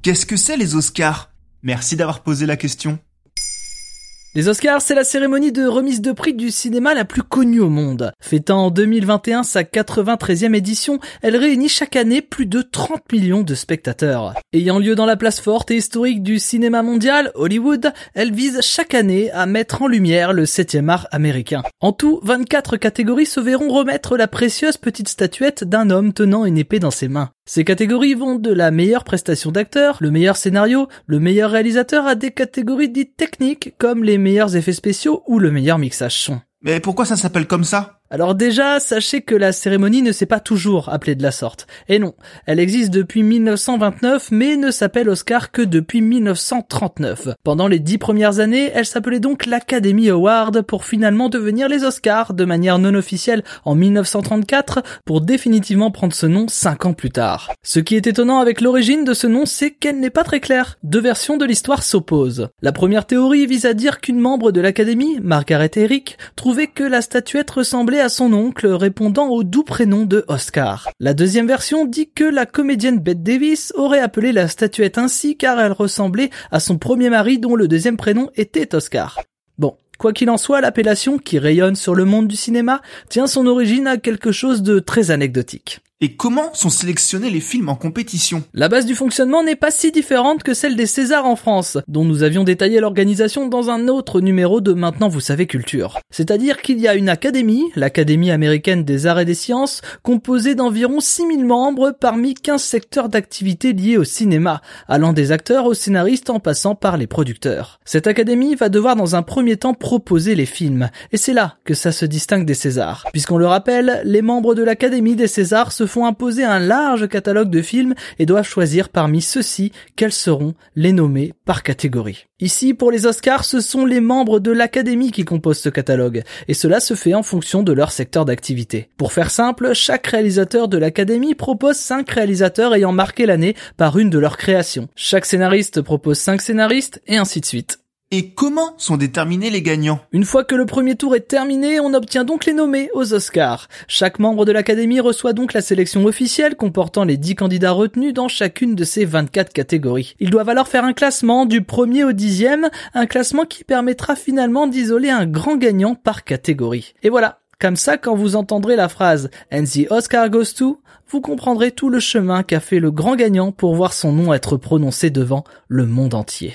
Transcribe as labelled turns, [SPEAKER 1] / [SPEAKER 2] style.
[SPEAKER 1] Qu'est-ce que c'est les Oscars? Merci d'avoir posé la question.
[SPEAKER 2] Les Oscars, c'est la cérémonie de remise de prix du cinéma la plus connue au monde. Fêtant en 2021 sa 93e édition, elle réunit chaque année plus de 30 millions de spectateurs. Ayant lieu dans la place forte et historique du cinéma mondial, Hollywood, elle vise chaque année à mettre en lumière le 7e art américain. En tout, 24 catégories se verront remettre la précieuse petite statuette d'un homme tenant une épée dans ses mains. Ces catégories vont de la meilleure prestation d'acteur, le meilleur scénario, le meilleur réalisateur à des catégories dites techniques comme les meilleurs effets spéciaux ou le meilleur mixage son.
[SPEAKER 1] Mais pourquoi ça s'appelle comme ça?
[SPEAKER 2] Alors déjà, sachez que la cérémonie ne s'est pas toujours appelée de la sorte. Et non, elle existe depuis 1929, mais ne s'appelle Oscar que depuis 1939. Pendant les dix premières années, elle s'appelait donc l'Academy Award pour finalement devenir les Oscars de manière non officielle en 1934 pour définitivement prendre ce nom cinq ans plus tard. Ce qui est étonnant avec l'origine de ce nom, c'est qu'elle n'est pas très claire. Deux versions de l'histoire s'opposent. La première théorie vise à dire qu'une membre de l'Académie, Margaret Eric, trouvait que la statuette ressemblait à son oncle répondant au doux prénom de Oscar. La deuxième version dit que la comédienne Bette Davis aurait appelé la statuette ainsi car elle ressemblait à son premier mari dont le deuxième prénom était Oscar. Bon, Quoi qu'il en soit, l'appellation, qui rayonne sur le monde du cinéma, tient son origine à quelque chose de très anecdotique.
[SPEAKER 1] Et comment sont sélectionnés les films en compétition?
[SPEAKER 2] La base du fonctionnement n'est pas si différente que celle des Césars en France, dont nous avions détaillé l'organisation dans un autre numéro de Maintenant vous savez culture. C'est-à-dire qu'il y a une académie, l'Académie américaine des arts et des sciences, composée d'environ 6000 membres parmi 15 secteurs d'activité liés au cinéma, allant des acteurs aux scénaristes en passant par les producteurs. Cette académie va devoir dans un premier temps proposer les films, et c'est là que ça se distingue des Césars. Puisqu'on le rappelle, les membres de l'Académie des Césars se font imposer un large catalogue de films et doivent choisir parmi ceux-ci quels seront les nommés par catégorie. Ici, pour les Oscars, ce sont les membres de l'Académie qui composent ce catalogue, et cela se fait en fonction de leur secteur d'activité. Pour faire simple, chaque réalisateur de l'Académie propose cinq réalisateurs ayant marqué l'année par une de leurs créations. Chaque scénariste propose cinq scénaristes, et ainsi de suite.
[SPEAKER 1] Et comment sont déterminés les gagnants?
[SPEAKER 2] Une fois que le premier tour est terminé, on obtient donc les nommés aux Oscars. Chaque membre de l'Académie reçoit donc la sélection officielle comportant les 10 candidats retenus dans chacune de ces 24 catégories. Ils doivent alors faire un classement du premier au dixième, un classement qui permettra finalement d'isoler un grand gagnant par catégorie. Et voilà, comme ça, quand vous entendrez la phrase And the Oscar goes to, vous comprendrez tout le chemin qu'a fait le grand gagnant pour voir son nom être prononcé devant le monde entier.